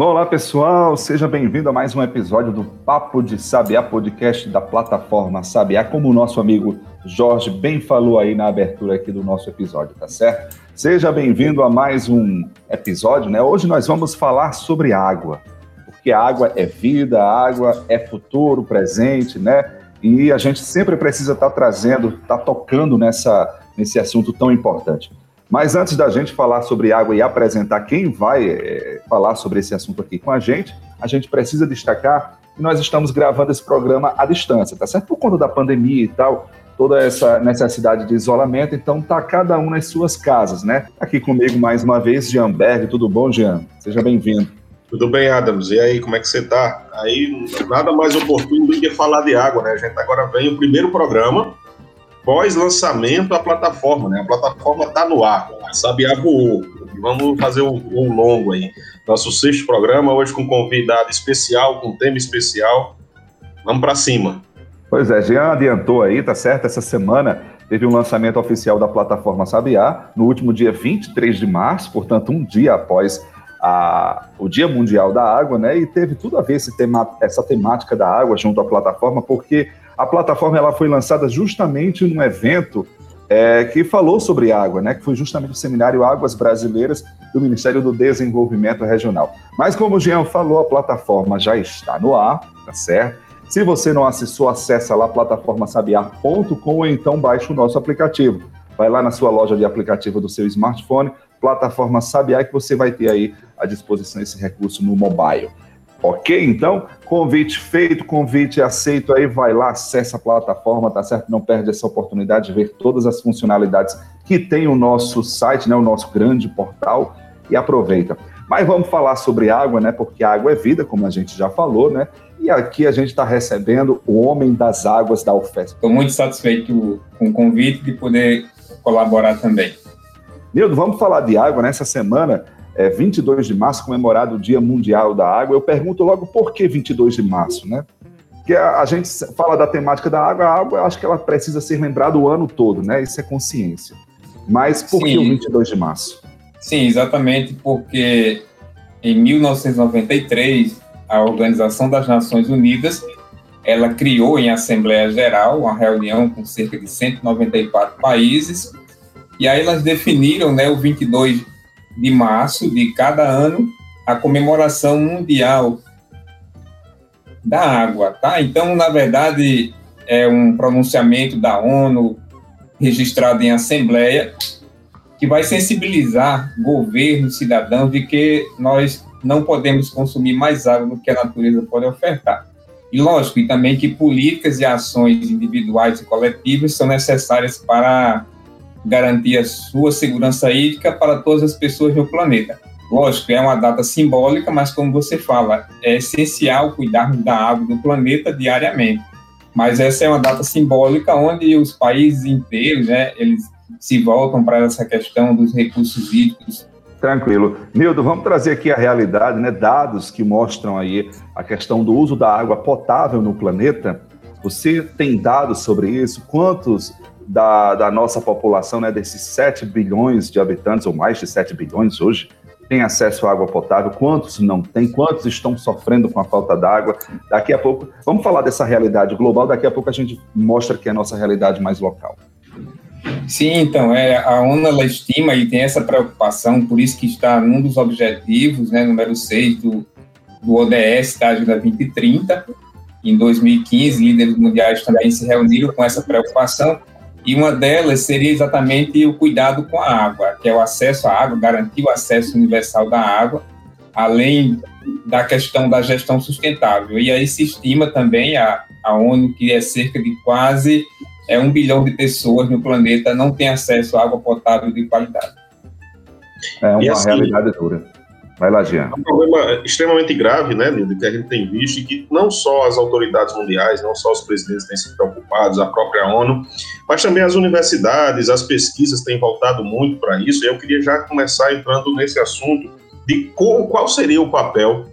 Bom, olá pessoal, seja bem-vindo a mais um episódio do Papo de Sabiá, podcast da plataforma Sabiá, como o nosso amigo Jorge bem falou aí na abertura aqui do nosso episódio, tá certo? Seja bem-vindo a mais um episódio, né? Hoje nós vamos falar sobre água, porque água é vida, água é futuro, presente, né? E a gente sempre precisa estar tá trazendo, estar tá tocando nessa, nesse assunto tão importante. Mas antes da gente falar sobre água e apresentar quem vai é, falar sobre esse assunto aqui com a gente, a gente precisa destacar que nós estamos gravando esse programa à distância, tá certo? Por conta da pandemia e tal, toda essa necessidade de isolamento, então tá cada um nas suas casas, né? Aqui comigo mais uma vez, Jean Berg, tudo bom, Jean? Seja bem-vindo. Tudo bem, Adams? E aí, como é que você tá? Aí, nada mais oportuno do que falar de água, né? A gente agora vem o primeiro programa pós-lançamento a plataforma, né? A plataforma está no ar, a Sabiá voou. Vamos fazer um, longo aí. Nosso sexto programa, hoje com convidado especial, com tema especial. Vamos para cima. Pois é, Jean adiantou aí, tá certo? Essa semana teve um lançamento oficial da plataforma Sabiá, no último dia 23 de março, portanto, um dia após a, o Dia Mundial da Água, né? E teve tudo a ver tema, essa temática da água junto à plataforma, porque a plataforma ela foi lançada justamente num evento é, que falou sobre água, né, que foi justamente o seminário Águas Brasileiras do Ministério do Desenvolvimento Regional. Mas como o Jean falou, a plataforma já está no ar, tá certo? Se você não acessou, acessa lá plataformasabiar.com ou então baixe o nosso aplicativo. Vai lá na sua loja de aplicativo do seu smartphone, plataforma Sabiá, que você vai ter aí à disposição esse recurso no mobile. Ok? Então, convite feito, convite aceito aí, vai lá, acessa a plataforma, tá certo? Não perde essa oportunidade de ver todas as funcionalidades que tem o nosso site, né? O nosso grande portal e aproveita. Mas vamos falar sobre água, né? Porque água é vida, como a gente já falou, né? E aqui a gente está recebendo o homem das águas da UFES. Estou muito satisfeito com o convite de poder colaborar também. Nildo, vamos falar de água nessa semana é, 22 de março, comemorado o Dia Mundial da Água. Eu pergunto logo por que 22 de março, né? Porque a, a gente fala da temática da água, a água, eu acho que ela precisa ser lembrada o ano todo, né? Isso é consciência. Mas por Sim. que o 22 de março? Sim, exatamente porque em 1993 a Organização das Nações Unidas ela criou em Assembleia Geral uma reunião com cerca de 194 países e aí elas definiram né, o 22 de março de cada ano a comemoração mundial da água, tá? Então, na verdade, é um pronunciamento da ONU registrado em assembleia que vai sensibilizar governos, cidadãos de que nós não podemos consumir mais água do que a natureza pode ofertar. E lógico, e também que políticas e ações individuais e coletivas são necessárias para garantir a sua segurança hídrica para todas as pessoas no planeta. Lógico, é uma data simbólica, mas como você fala, é essencial cuidarmos da água do planeta diariamente. Mas essa é uma data simbólica onde os países inteiros, né, eles se voltam para essa questão dos recursos hídricos. Tranquilo. Nildo, vamos trazer aqui a realidade, né, dados que mostram aí a questão do uso da água potável no planeta. Você tem dados sobre isso? Quantos da, da nossa população, né, desses 7 bilhões de habitantes, ou mais de 7 bilhões hoje, tem acesso à água potável, quantos não têm, quantos estão sofrendo com a falta d'água. Daqui a pouco, vamos falar dessa realidade global, daqui a pouco a gente mostra que é a nossa realidade mais local. Sim, então, é, a ONU ela estima e tem essa preocupação, por isso que está num dos objetivos, né, número 6 do, do ODS da Agenda 2030. Em 2015, líderes mundiais também se reuniram com essa preocupação e uma delas seria exatamente o cuidado com a água, que é o acesso à água, garantir o acesso universal da água, além da questão da gestão sustentável. E aí se estima também a, a ONU que é cerca de quase é, um bilhão de pessoas no planeta não têm acesso à água potável de qualidade. É uma assim, realidade dura. Vai lá, Jean. É um problema extremamente grave, né, Lindo, que a gente tem visto e que não só as autoridades mundiais, não só os presidentes têm se preocupados, a própria ONU, mas também as universidades, as pesquisas têm voltado muito para isso. E eu queria já começar entrando nesse assunto de qual seria o papel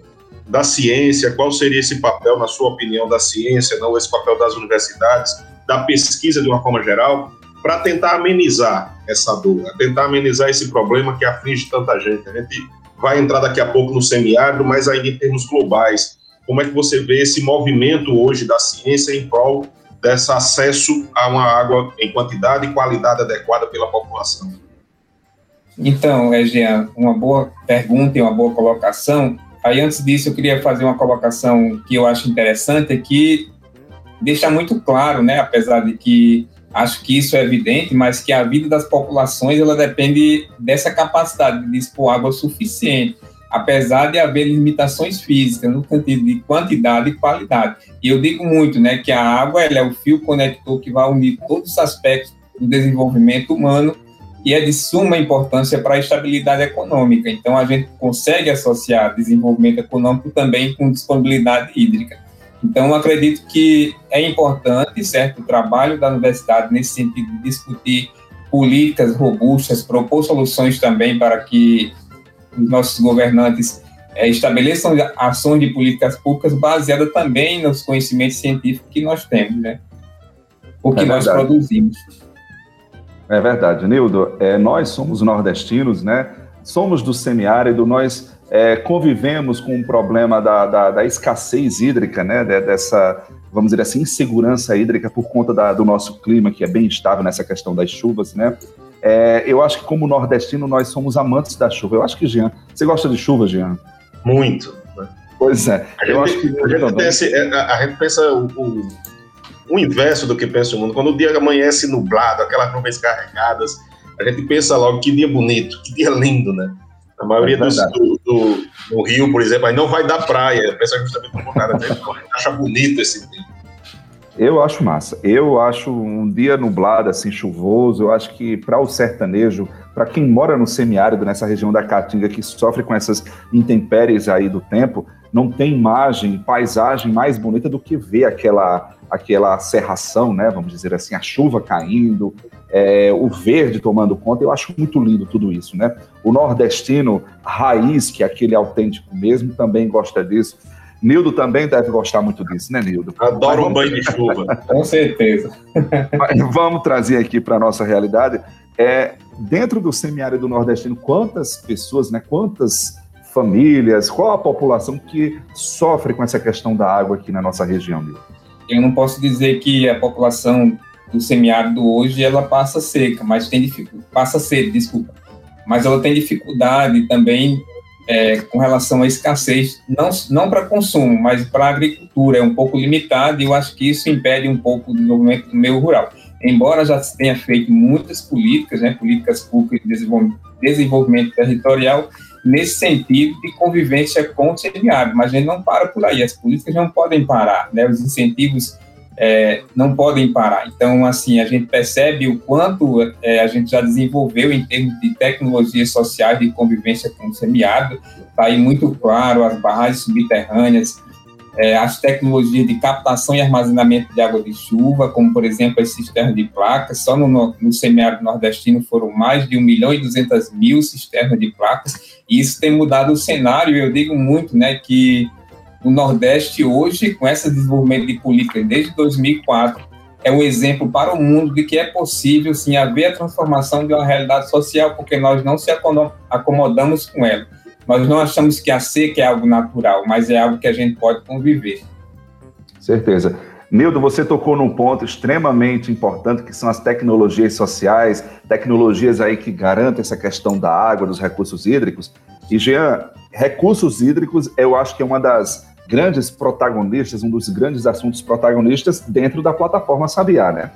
da ciência, qual seria esse papel, na sua opinião, da ciência, não esse papel das universidades, da pesquisa de uma forma geral, para tentar amenizar essa dor, tentar amenizar esse problema que aflige tanta gente. A gente vai entrar daqui a pouco no semiárido, mas ainda em termos globais. Como é que você vê esse movimento hoje da ciência em prol desse acesso a uma água em quantidade e qualidade adequada pela população? Então, Jean, uma boa pergunta e uma boa colocação. Aí, antes disso, eu queria fazer uma colocação que eu acho interessante, que deixa muito claro, né, apesar de que acho que isso é evidente, mas que a vida das populações ela depende dessa capacidade de dispor água suficiente, apesar de haver limitações físicas no sentido de quantidade e qualidade. E eu digo muito, né, que a água ela é o fio conector que vai unir todos os aspectos do desenvolvimento humano e é de suma importância para a estabilidade econômica. Então a gente consegue associar desenvolvimento econômico também com disponibilidade hídrica. Então, acredito que é importante, certo, o trabalho da universidade nesse sentido de discutir políticas robustas, propor soluções também para que os nossos governantes é, estabeleçam ações de políticas públicas baseadas também nos conhecimentos científicos que nós temos, né? O que é nós produzimos. É verdade, Nildo. É, nós somos nordestinos, né? Somos do semiárido, nós é, convivemos com o problema da, da, da, escassez hídrica, né, dessa, vamos dizer assim, insegurança hídrica por conta da, do nosso clima, que é bem estável nessa questão das chuvas, né. É, eu acho que como nordestino nós somos amantes da chuva. Eu acho que, Jean, você gosta de chuva, Jean? Muito. Pois é. A eu gente, acho que... A gente, pensa, é, a gente pensa o, o, o, inverso do que pensa o mundo. Quando o dia amanhece nublado, aquelas nuvens carregadas, a gente pensa logo que dia bonito, que dia lindo, né? A maioria é dos, do, do, do, Rio, por exemplo, aí não vai dar praia. Pensa justamente o contrário. Gente acha bonito esse tempo. Eu acho massa. Eu acho um dia nublado, assim, chuvoso. Eu acho que para o sertanejo, para quem mora no semiárido, nessa região da Caatinga, que sofre com essas intempéries aí do tempo, não tem imagem, paisagem mais bonita do que ver aquela, aquela serração, né? Vamos dizer assim, a chuva caindo, é, o verde tomando conta. Eu acho muito lindo tudo isso, né? O nordestino raiz, que é aquele autêntico mesmo, também gosta disso. Nildo também deve gostar muito disso, né, Nildo? Adoro vamos... um banho de chuva. Com certeza. vamos trazer aqui para a nossa realidade. É, dentro do semiárido nordestino, quantas pessoas, né, quantas famílias, qual a população que sofre com essa questão da água aqui na nossa região, Nildo? Eu não posso dizer que a população do semiárido hoje ela passa seca, mas tem dificuldade, passa sede, desculpa, mas ela tem dificuldade também é, com relação à escassez, não, não para consumo, mas para agricultura, é um pouco limitado e eu acho que isso impede um pouco o desenvolvimento do meio rural. Embora já se tenha feito muitas políticas, né, políticas públicas de desenvolvimento, desenvolvimento territorial, nesse sentido de convivência com o semiárido, mas a gente não para por aí, as políticas não podem parar, né, os incentivos é, não podem parar. Então, assim, a gente percebe o quanto é, a gente já desenvolveu em termos de tecnologias sociais de convivência com o semiárido, está aí muito claro, as barragens subterrâneas, é, as tecnologias de captação e armazenamento de água de chuva, como, por exemplo, as cisternas de placas, só no, no semiárido nordestino foram mais de 1 milhão e 200 mil cisternas de placas, e isso tem mudado o cenário, eu digo muito, né, que o Nordeste hoje, com esse desenvolvimento de política desde 2004, é um exemplo para o mundo de que é possível, sim, haver a transformação de uma realidade social, porque nós não se acomodamos com ela. Nós não achamos que a seca é algo natural, mas é algo que a gente pode conviver. Certeza. Nildo, você tocou num ponto extremamente importante, que são as tecnologias sociais, tecnologias aí que garantem essa questão da água, dos recursos hídricos. E, Jean, recursos hídricos, eu acho que é uma das grandes protagonistas, um dos grandes assuntos protagonistas dentro da plataforma Sabiá, né?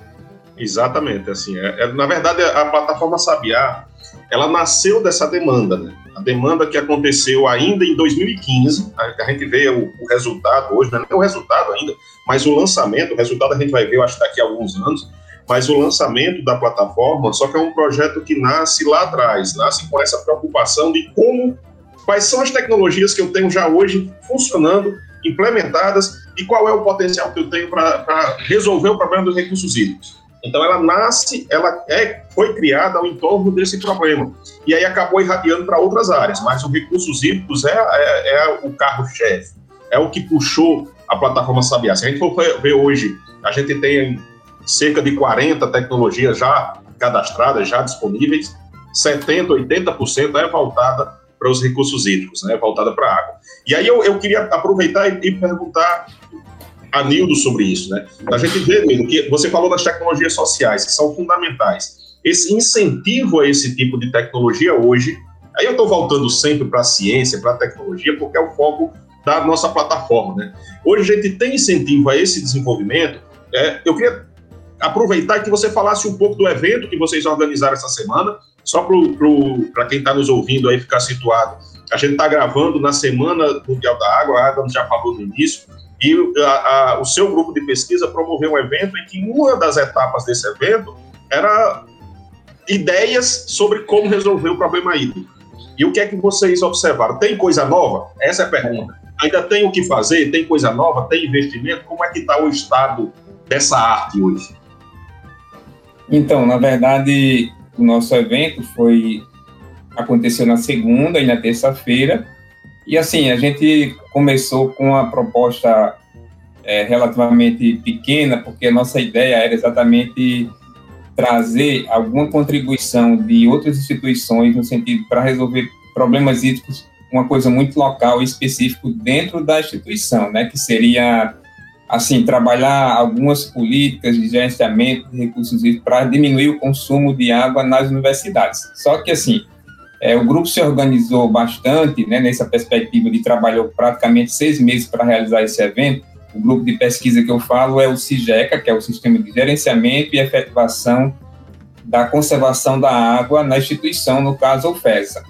Exatamente, assim, é, é, na verdade a plataforma Sabiá, ela nasceu dessa demanda, né? A demanda que aconteceu ainda em 2015, a, a gente vê o, o, resultado hoje, não é o resultado ainda, mas o lançamento, o resultado a gente vai ver, eu acho, daqui a alguns anos, mas o lançamento da plataforma, só que é um projeto que nasce lá atrás, nasce com essa preocupação de como, quais são as tecnologias que eu tenho já hoje funcionando, implementadas, e qual é o potencial que eu tenho para resolver o problema dos recursos hídricos. Então ela nasce, ela é, foi criada ao entorno desse problema. E aí acabou irradiando para outras áreas, mas o recursos hídricos é, é, é o carro-chefe, é o que puxou a plataforma Sabiá. Se a gente for ver hoje, a gente tem cerca de 40 tecnologias já cadastradas, já disponíveis, 70%, 80% é voltada para os recursos hídricos, né, voltada para a água. E aí eu, eu queria aproveitar e, e perguntar a Nildo sobre isso, né? A gente vê, Nildo, que você falou das tecnologias sociais, que são fundamentais. Esse incentivo a esse tipo de tecnologia hoje, aí eu estou voltando sempre para a ciência, para a tecnologia, porque é o foco da nossa plataforma, né? Hoje a gente tem incentivo a esse desenvolvimento. É, eu queria aproveitar que você falasse um pouco do evento que vocês organizaram essa semana, só para quem está nos ouvindo aí ficar situado. A gente está gravando na Semana Mundial da Água, a Adam já falou no início, e a, a, o seu grupo de pesquisa promoveu um evento em que uma das etapas desse evento era ideias sobre como resolver o problema hídrico. E o que é que vocês observaram? Tem coisa nova? Essa é a pergunta. Ainda tem o que fazer? Tem coisa nova? Tem investimento? Como é que está o estado dessa arte hoje? Então, na verdade, o nosso evento foi aconteceu na segunda e na terça-feira e assim, a gente começou com uma proposta é, relativamente pequena, porque a nossa ideia era exatamente trazer alguma contribuição de outras instituições no sentido para resolver problemas hídricos, uma coisa muito local e específico dentro da instituição, né, que seria assim trabalhar algumas políticas de gerenciamento de recursos hídricos para diminuir o consumo de água nas universidades. Só que assim, é, o grupo se organizou bastante, né, nessa perspectiva de trabalhou praticamente seis meses para realizar esse evento. O grupo de pesquisa que eu falo é o CIGECA, que é o Sistema de Gerenciamento e Efetivação da Conservação da Água na instituição, no caso, o FESA.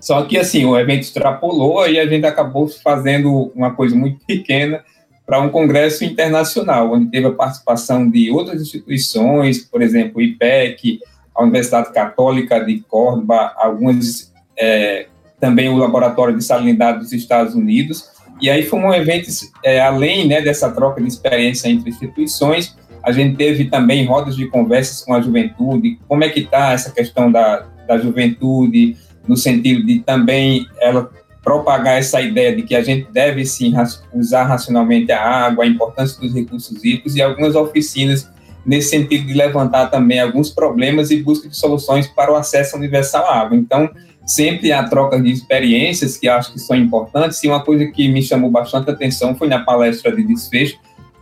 Só que, assim, o evento extrapolou e a gente acabou fazendo uma coisa muito pequena para um congresso internacional, onde teve a participação de outras instituições, por exemplo, o IPEC, a Universidade Católica de Córdoba, algumas é, também o Laboratório de Salinidade dos Estados Unidos. E aí foi um evento, é, além né, dessa troca de experiência entre instituições, a gente teve também rodas de conversas com a juventude, como é que está essa questão da, da juventude, no sentido de também ela propagar essa ideia de que a gente deve sim usar racionalmente a água, a importância dos recursos hídricos e algumas oficinas nesse sentido de levantar também alguns problemas e busca de soluções para o acesso universal à água. Então, sempre há troca de experiências que acho que são importantes, e uma coisa que me chamou bastante atenção foi na palestra de desfecho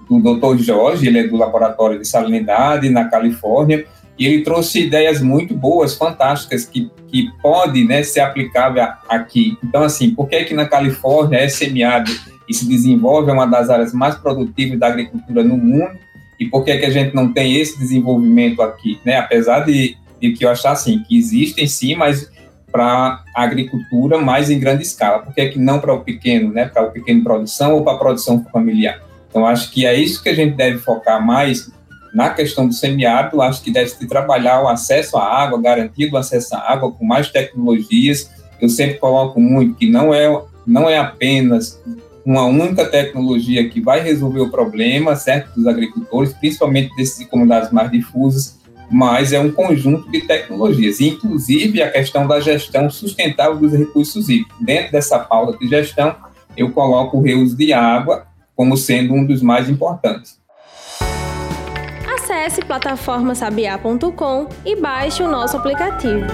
do Dr. Jorge, ele é do Laboratório de Salinidade na Califórnia, e ele trouxe ideias muito boas, fantásticas, que, que pode né, ser aplicável aqui. Então, assim, por que que na Califórnia é semeado e se desenvolve é uma das áreas mais produtivas da agricultura no mundo, e por que, que a gente não tem esse desenvolvimento aqui, né? Apesar de, de que eu achar assim, que existem sim, mas para a agricultura mais em grande escala. Por que, que não para o pequeno, né? Para o pequeno produção ou para a produção familiar? Então, acho que é isso que a gente deve focar mais na questão do semiárido. Acho que deve se trabalhar o acesso à água, garantir o acesso à água com mais tecnologias. Eu sempre coloco muito que não é, não é apenas uma única tecnologia que vai resolver o problema, certo, dos agricultores, principalmente desses comunidades mais difusas, mas é um conjunto de tecnologias, inclusive a questão da gestão sustentável dos recursos hídricos. Dentro dessa pauta de gestão, eu coloco o reuso de água como sendo um dos mais importantes. Acesse plataformasabiá.com e baixe o nosso aplicativo.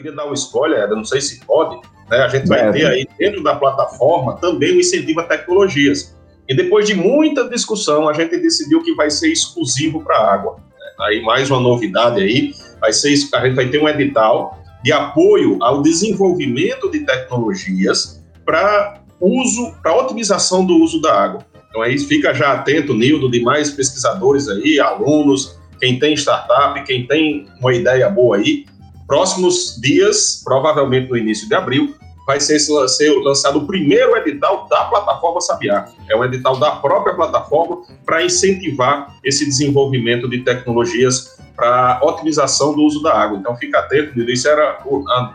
queria dar um spoiler, eu não sei se pode, né? A gente vai é, ter aí dentro da plataforma também o incentivo a tecnologias. E depois de muita discussão, a gente decidiu que vai ser exclusivo para a água. Aí mais uma novidade aí, vai ser a gente vai ter um edital de apoio ao desenvolvimento de tecnologias para uso, para otimização do uso da água. Então aí fica já atento, Nildo, demais pesquisadores aí, alunos, quem tem startup, quem tem uma ideia boa aí, próximos dias, provavelmente no início de abril, vai ser, ser lançado o primeiro edital da plataforma Sabiá. É um edital da própria plataforma para incentivar esse desenvolvimento de tecnologias para otimização do uso da água. Então, fica atento, isso era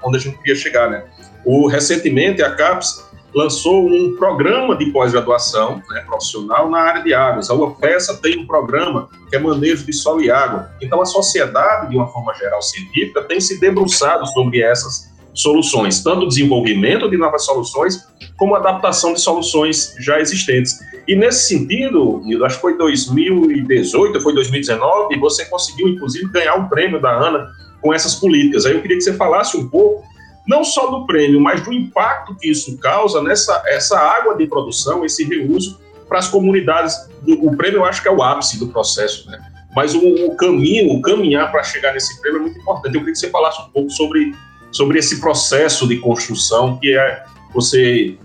onde a gente queria chegar, né? O, recentemente, a CAPES lançou um programa de pós-graduação né, profissional na área de águas. A UFESA tem um programa que é manejo de solo e água. Então, a sociedade, de uma forma geral científica, tem se debruçado sobre essas soluções, tanto desenvolvimento de novas soluções, como adaptação de soluções já existentes. E nesse sentido, acho que foi 2018, foi 2019, você conseguiu, inclusive, ganhar um prêmio da ANA com essas políticas. Aí eu queria que você falasse um pouco não só do prêmio, mas do impacto que isso causa nessa essa água de produção, esse reuso para as comunidades. O prêmio eu acho que é o ápice do processo, né? Mas o, o caminho, o caminhar para chegar nesse prêmio é muito importante. Eu queria que você falasse um pouco sobre, sobre esse processo de construção, que é você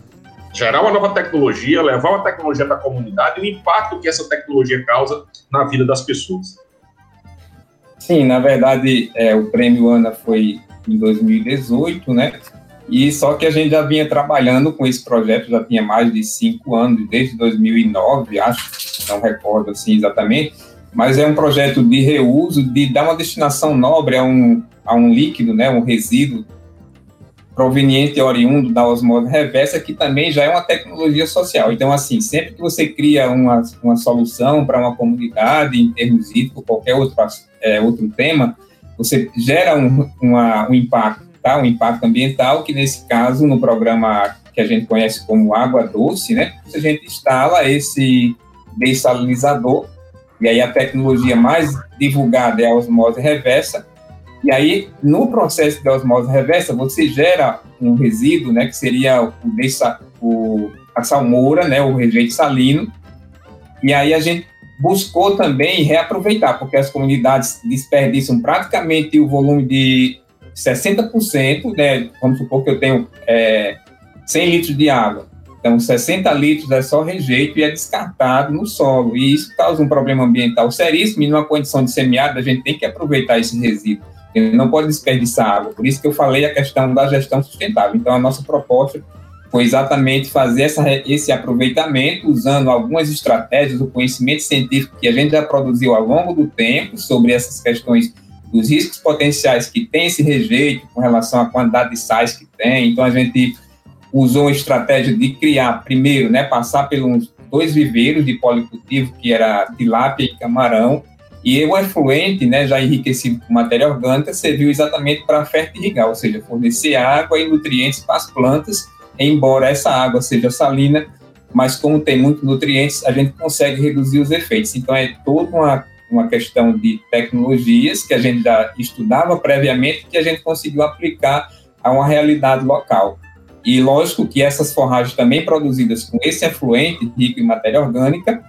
gerar uma nova tecnologia, levar uma tecnologia para a comunidade e o impacto que essa tecnologia causa na vida das pessoas. Sim, na verdade, é, o prêmio ANA foi em 2018, né? E só que a gente já vinha trabalhando com esse projeto, já tinha mais de cinco anos, desde 2009, acho, não recordo assim exatamente, mas é um projeto de reuso, de dar uma destinação nobre a um, a um líquido, né, um resíduo proveniente oriundo da osmose reversa, que também já é uma tecnologia social. Então, assim, sempre que você cria uma, uma solução para uma comunidade, em termos hídricos, qualquer outro, é, outro tema, você gera um, uma, um impacto, tá? um impacto ambiental, que nesse caso, no programa que a gente conhece como água doce, né? a gente instala esse dessalinizador, e aí a tecnologia mais divulgada é a osmose reversa, e aí, no processo de osmose reversa, você gera um resíduo, né, que seria o, o, a salmoura, né, o rejeito salino, e aí a gente buscou também reaproveitar, porque as comunidades desperdiçam praticamente o volume de 60%, né? Vamos supor que eu tenho é, 100 litros de água. Então, 60 litros é só rejeito e é descartado no solo. E isso causa um problema ambiental seríssimo. E numa condição de semiárido, a gente tem que aproveitar esse resíduo. Ele não pode desperdiçar água. Por isso que eu falei a questão da gestão sustentável. Então, a nossa proposta foi exatamente fazer essa, esse aproveitamento usando algumas estratégias, o conhecimento científico que a gente já produziu ao longo do tempo sobre essas questões dos riscos potenciais que tem esse rejeito com relação à quantidade de sais que tem. Então, a gente usou a estratégia de criar, primeiro, né, passar pelos dois viveiros de policultivo, que era tilápia e camarão, e o efluente, né, já enriquecido com matéria orgânica, serviu exatamente para fertirrigar, ou seja, fornecer água e nutrientes para as plantas embora essa água seja salina, mas como tem muitos nutrientes, a gente consegue reduzir os efeitos. Então, é toda uma, uma questão de tecnologias que a gente já estudava previamente, que a gente conseguiu aplicar a uma realidade local. E lógico que essas forragens também produzidas com esse efluente rico em matéria orgânica,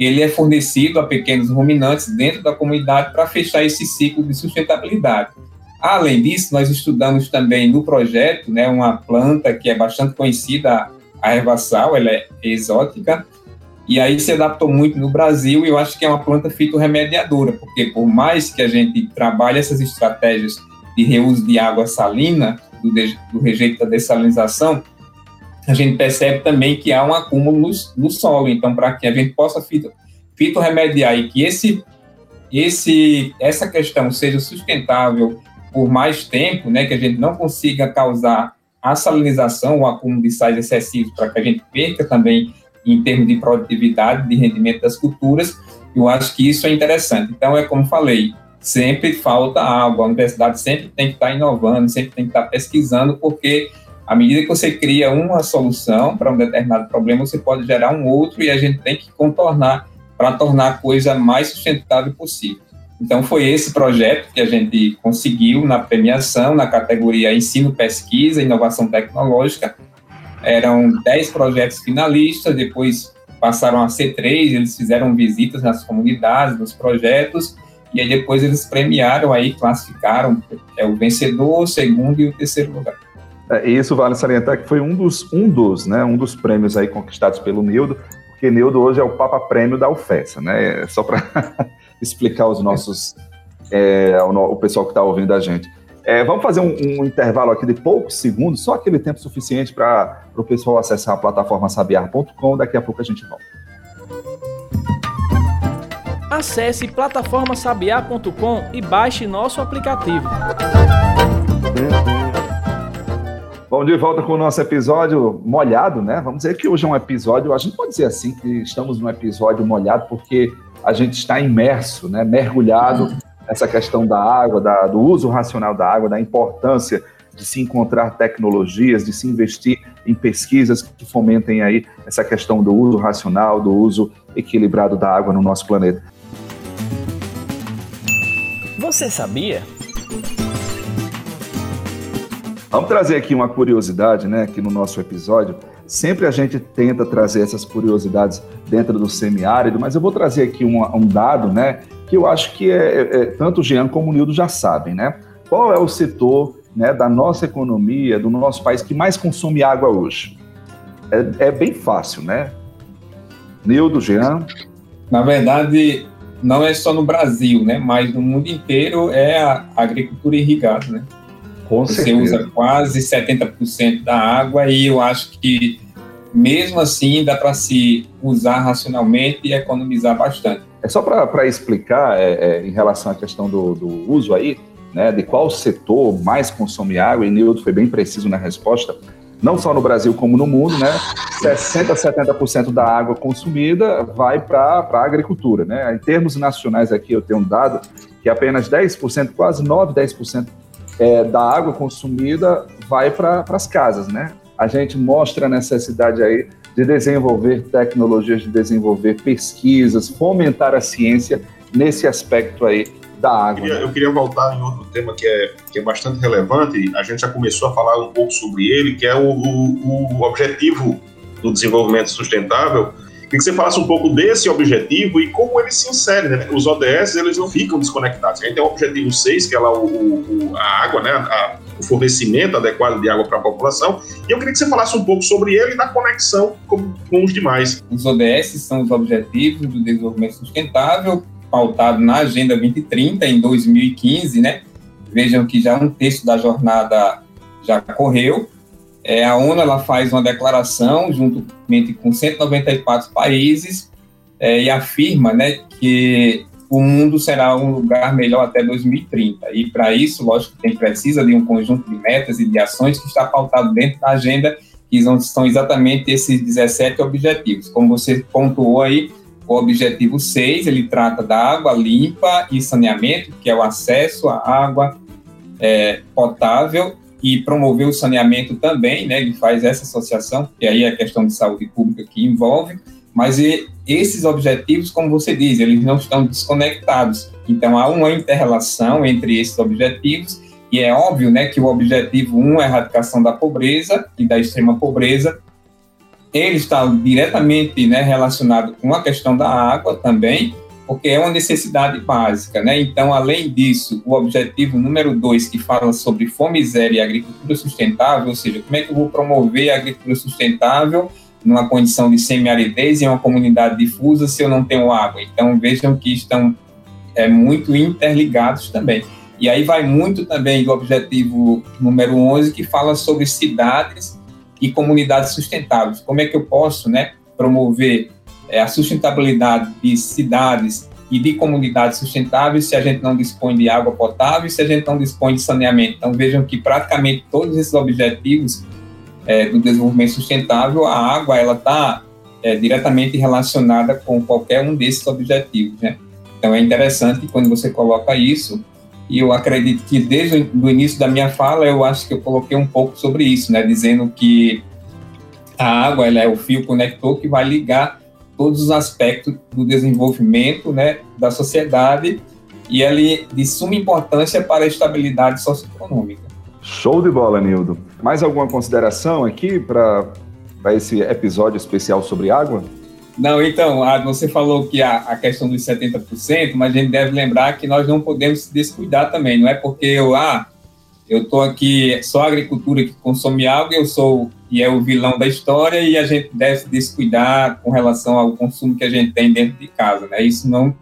ele é fornecido a pequenos ruminantes dentro da comunidade para fechar esse ciclo de sustentabilidade. Além disso, nós estudamos também no projeto né, uma planta que é bastante conhecida, a ervaçal, ela é exótica, e aí se adaptou muito no Brasil, e eu acho que é uma planta fitorremediadora, porque por mais que a gente trabalhe essas estratégias de reuso de água salina, do, de, do rejeito da dessalinização, a gente percebe também que há um acúmulo no, solo. Então, para que a gente possa fito, fitorremediar e que esse, esse, essa questão seja sustentável por mais tempo, né, que a gente não consiga causar a salinização, o acúmulo de sais excessivos, para que a gente perca também em termos de produtividade, de rendimento das culturas, eu acho que isso é interessante. Então, é como falei, sempre falta água, a universidade sempre tem que estar inovando, sempre tem que estar pesquisando, porque à medida que você cria uma solução para um determinado problema, você pode gerar um outro e a gente tem que contornar para tornar a coisa mais sustentável possível. Então, foi esse projeto que a gente conseguiu na premiação, na categoria Ensino, Pesquisa e Inovação Tecnológica. Eram 10 projetos finalistas, depois passaram a ser três, eles fizeram visitas nas comunidades, nos projetos, e aí depois eles premiaram aí, classificaram é, o vencedor, o segundo e o terceiro lugar. É, isso vale salientar que foi um dos, um dos, né, um dos prêmios aí conquistados pelo Nildo, porque Nildo hoje é o Papa Prêmio da UFESA, né? Só para explicar aos nossos, é, ao, o pessoal que está ouvindo a gente. É, vamos fazer um, um, intervalo aqui de poucos segundos, só aquele tempo suficiente para o pessoal acessar a plataforma sabiar.com. Daqui a pouco a gente volta. Acesse plataformasabiar.com e baixe nosso aplicativo. Bom, de volta com o nosso episódio molhado, né? Vamos dizer que hoje é um episódio, a gente pode dizer assim, que estamos num episódio molhado porque a gente está imerso, né? Mergulhado nessa questão da água, da, do uso racional da água, da importância de se encontrar tecnologias, de se investir em pesquisas que fomentem aí essa questão do uso racional, do uso equilibrado da água no nosso planeta. Você sabia? Vamos trazer aqui uma curiosidade, né, aqui no nosso episódio. Sempre a gente tenta trazer essas curiosidades dentro do semiárido, mas eu vou trazer aqui um, um dado, né, que eu acho que é, é, é, tanto o Jean como o Nildo já sabem, né? Qual é o setor né, da nossa economia, do nosso país que mais consome água hoje? É, é bem fácil, né? Nildo, Jean? Na verdade, não é só no Brasil, né? Mas no mundo inteiro é a agricultura irrigada, né? Com Você certeza. usa quase 70% da água e eu acho que mesmo assim dá para se usar racionalmente e economizar bastante. É só para explicar é, é, em relação à questão do, do, uso aí, né, de qual setor mais consome água, e Nildo foi bem preciso na resposta, não só no Brasil como no mundo, né, 60% a 70% da água consumida vai para a agricultura. Né? Em termos nacionais aqui, eu tenho um dado que apenas 10%, quase 9%, 10% é, da água consumida vai para as casas, né? A gente mostra a necessidade aí de desenvolver tecnologias, de desenvolver pesquisas, fomentar a ciência nesse aspecto aí da água. Eu queria, eu queria voltar em outro tema que é, que é bastante relevante, a gente já começou a falar um pouco sobre ele, que é o, o, o objetivo do desenvolvimento sustentável, Queria que você falasse um pouco desse objetivo e como ele se insere, né? Os ODS, eles não ficam desconectados. A gente tem o objetivo 6, que é lá o, o a água, né? A, o fornecimento adequado de água para a população. E eu queria que você falasse um pouco sobre ele e na conexão com, com os demais. Os ODS são os Objetivos do Desenvolvimento Sustentável, pautado na Agenda 2030, em 2015, né? Vejam que já um terço da jornada já correu, é, a ONU ela faz uma declaração juntamente com 194 países é, e afirma né, que o mundo será um lugar melhor até 2030. E para isso, lógico, tem precisa de um conjunto de metas e de ações que está pautado dentro da agenda, que são exatamente esses 17 objetivos. Como você pontuou aí, o objetivo 6, ele trata da água limpa e saneamento, que é o acesso à água é, potável e promover o saneamento também, né? Ele faz essa associação, que aí é a questão de saúde pública que envolve, mas esses objetivos, como você diz, eles não estão desconectados. Então há uma interrelação entre esses objetivos e é óbvio, né, que o objetivo 1 um é a erradicação da pobreza e da extrema pobreza. Ele está diretamente, né, relacionado com a questão da água também, porque é uma necessidade básica, né? Então, além disso, o objetivo número dois, que fala sobre fome zero e agricultura sustentável, ou seja, como é que eu vou promover a agricultura sustentável numa condição de semiaridez em uma comunidade difusa se eu não tenho água? Então, vejam que estão é, muito interligados também. E aí vai muito também do objetivo número 11, que fala sobre cidades e comunidades sustentáveis. Como é que eu posso né, promover é, a sustentabilidade de cidades e de comunidades sustentáveis se a gente não dispõe de água potável e se a gente não dispõe de saneamento. Então vejam que praticamente todos esses objetivos é, do desenvolvimento sustentável, a água ela está é, diretamente relacionada com qualquer um desses objetivos. Né? Então é interessante quando você coloca isso e eu acredito que desde o início da minha fala eu acho que eu coloquei um pouco sobre isso, né, dizendo que a água ela é o fio conector que vai ligar todos os aspectos do desenvolvimento né, da sociedade e ele de suma importância para a estabilidade socioeconômica. Show de bola, Nildo. Mais alguma consideração aqui para esse episódio especial sobre água? Não, então, você falou que a, a, questão dos 70%, mas a gente deve lembrar que nós não podemos se descuidar também. Não é porque eu, ah, eu estou aqui, só a agricultura que consome água, eu sou e é o vilão da história e a gente deve descuidar com relação ao consumo que a gente tem dentro de casa, né? Isso não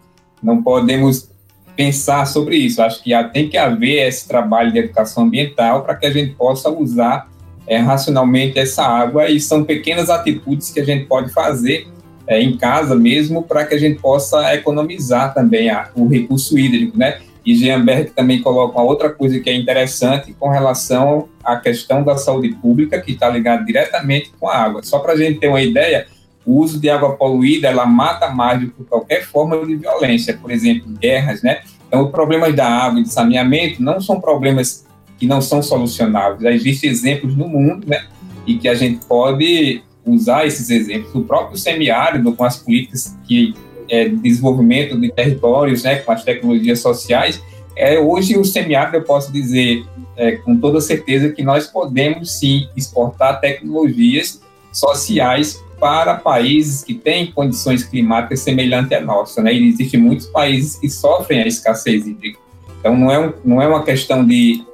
não podemos pensar sobre isso. Acho que tem que haver esse trabalho de educação ambiental para que a gente possa usar é, racionalmente essa água e são pequenas atitudes que a gente pode fazer é, em casa mesmo para que a gente possa economizar também a, o recurso hídrico, né? E Gianberg também coloca uma outra coisa que é interessante com relação à questão da saúde pública, que está ligada diretamente com a água. Só para a gente ter uma ideia, o uso de água poluída, ela mata mais do que qualquer forma de violência, por exemplo, guerras, né? Então, os problemas da água e de saneamento não são problemas que não são solucionáveis. Já existem exemplos no mundo, né? E que a gente pode usar esses exemplos. O próprio semiárido, com as políticas que é, desenvolvimento de territórios, né, com as tecnologias sociais, é, hoje o semiárido, eu posso dizer é, com toda certeza que nós podemos sim exportar tecnologias sociais para países que têm condições climáticas semelhantes à nossa. Né? E existem muitos países que sofrem a escassez hídrica. Então, não é, um, não é uma questão de,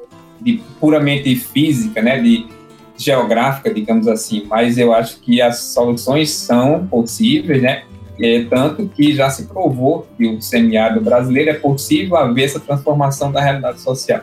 de puramente física, né? de geográfica, digamos assim, mas eu acho que as soluções são possíveis, né? É, tanto que já se provou que o semiárido brasileiro é possível haver essa transformação da realidade social.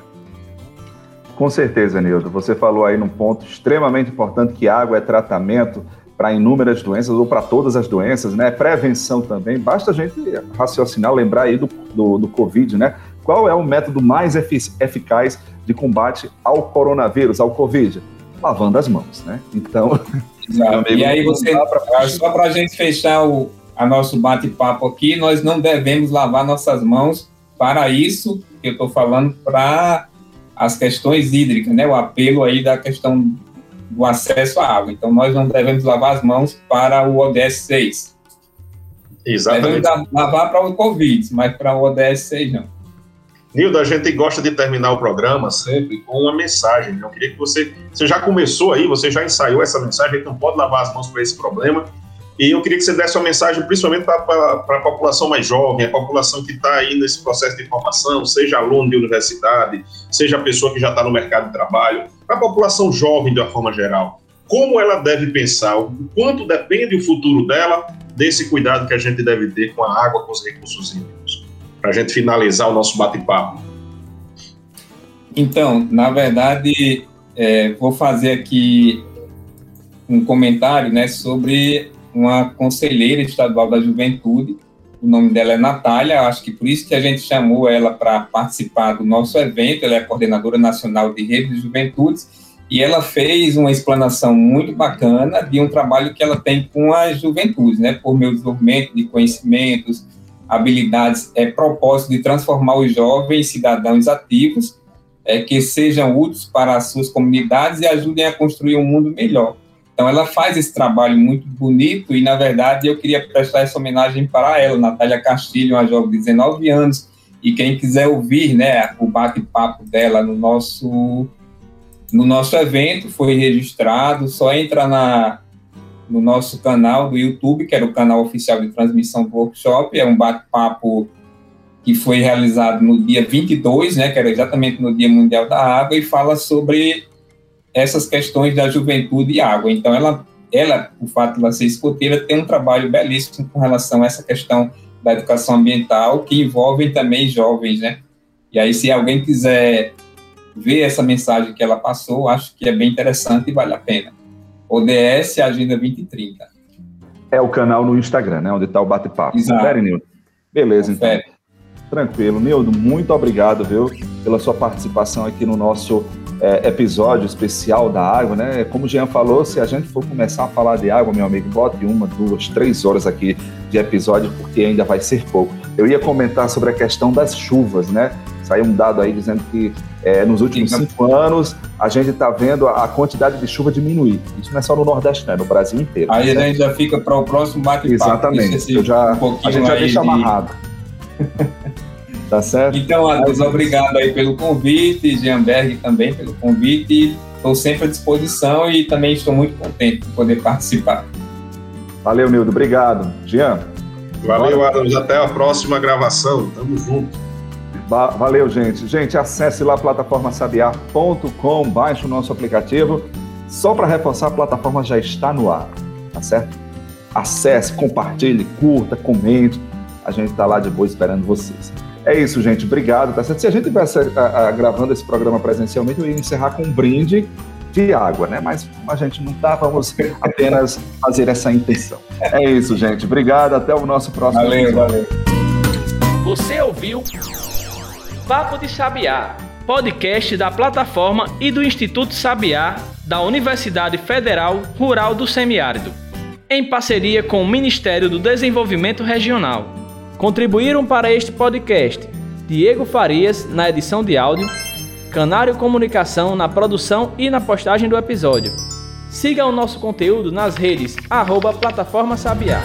Com certeza, Nildo. Você falou aí num ponto extremamente importante que água é tratamento para inúmeras doenças ou para todas as doenças, né? Prevenção também. Basta a gente raciocinar, lembrar aí do, do, do Covid, né? Qual é o método mais eficaz de combate ao coronavírus, ao Covid? Lavando as mãos, né? Então. Amigo, e aí você, pra... só para a gente fechar o, a nosso bate-papo aqui, nós não devemos lavar nossas mãos para isso que eu estou falando para as questões hídricas, né? O apelo aí da questão do acesso à água. Então, nós não devemos lavar as mãos para o ODS 6. Exatamente. Devemos lavar para o Covid, mas para o ODS 6 não. Nildo, a gente gosta de terminar o programa sempre com uma mensagem. Eu queria que você. Você já começou aí, você já ensaiou essa mensagem, a gente não pode lavar as mãos para esse problema. E eu queria que você desse uma mensagem, principalmente para a população mais jovem, a população que está aí nesse processo de formação, seja aluno de universidade, seja pessoa que já está no mercado de trabalho, para a população jovem de uma forma geral. Como ela deve pensar, o quanto depende o futuro dela desse cuidado que a gente deve ter com a água, com os recursos hídricos. Para a gente finalizar o nosso bate-papo. Então, na verdade, é, vou fazer aqui um comentário né, sobre uma conselheira estadual da juventude, o nome dela é Natália, acho que por isso que a gente chamou ela para participar do nosso evento, ela é coordenadora nacional de rede de juventudes, e ela fez uma explanação muito bacana de um trabalho que ela tem com as juventudes, né, por meio do desenvolvimento de conhecimentos, habilidades, é propósito de transformar os jovens cidadãos ativos, é, que sejam úteis para as suas comunidades e ajudem a construir um mundo melhor. Então, ela faz esse trabalho muito bonito e, na verdade, eu queria prestar essa homenagem para ela, Natália Castilho, uma jovem de 19 anos, e quem quiser ouvir né, o bate-papo dela no nosso, no nosso evento, foi registrado, só entra na, no nosso canal do YouTube, que era o canal oficial de transmissão do workshop, é um bate-papo que foi realizado no dia 22, né, que era exatamente no Dia Mundial da Água, e fala sobre essas questões da juventude e água. Então, ela, ela, o fato de ela ser escoteira, tem um trabalho belíssimo com relação a essa questão da educação ambiental, que envolve também jovens, né? E aí, se alguém quiser ver essa mensagem que ela passou, acho que é bem interessante e vale a pena. ODS Agenda 2030. É o canal no Instagram, né? Onde está o bate-papo. Confere, Nildo? Beleza, Confere. então. Tranquilo. Nildo, muito obrigado, viu, pela sua participação aqui no nosso é, episódio especial da água, né? Como o Jean falou, se a gente for começar a falar de água, meu amigo, bote uma, duas, três horas aqui de episódio, porque ainda vai ser pouco. Eu ia comentar sobre a questão das chuvas, né? Saiu um dado aí dizendo que é, nos últimos cinco anos a gente está vendo a, quantidade de chuva diminuir. Isso não é só no Nordeste, né? No Brasil inteiro. Aí né? a gente já fica para o próximo bate-papo. Exatamente. Eu já, um a gente já deixa amarrado. Tá certo? Então, Adeus, obrigado aí pelo convite, Jeanberg também pelo convite. Estou sempre à disposição e também estou muito contente de poder participar. Valeu, Nildo. Obrigado. Jean. Valeu, Adams. Até a próxima gravação. Tamo junto. Valeu, gente. Gente, acesse lá plataformasabiar.com, baixe o nosso aplicativo. Só para reforçar, a plataforma já está no ar, tá certo? Acesse, compartilhe, curta, comente. A gente está lá de boa esperando vocês. É isso, gente. Obrigado, tá certo? Se a gente tivesse a, a, ah, gravando esse programa presencialmente, eu ia encerrar com um brinde de água, né? Mas como a gente não tá, vamos apenas fazer essa intenção. É isso, gente. Obrigado. Até o nosso próximo valeu, episódio. Valeu. Você ouviu Papo de Sabiá, podcast da plataforma e do Instituto Sabiá da Universidade Federal Rural do Semiárido, em parceria com o Ministério do Desenvolvimento Regional. Contribuíram para este podcast Diego Farias na edição de áudio, Canário Comunicação na produção e na postagem do episódio. Siga o nosso conteúdo nas redes arroba Plataforma Sabiá.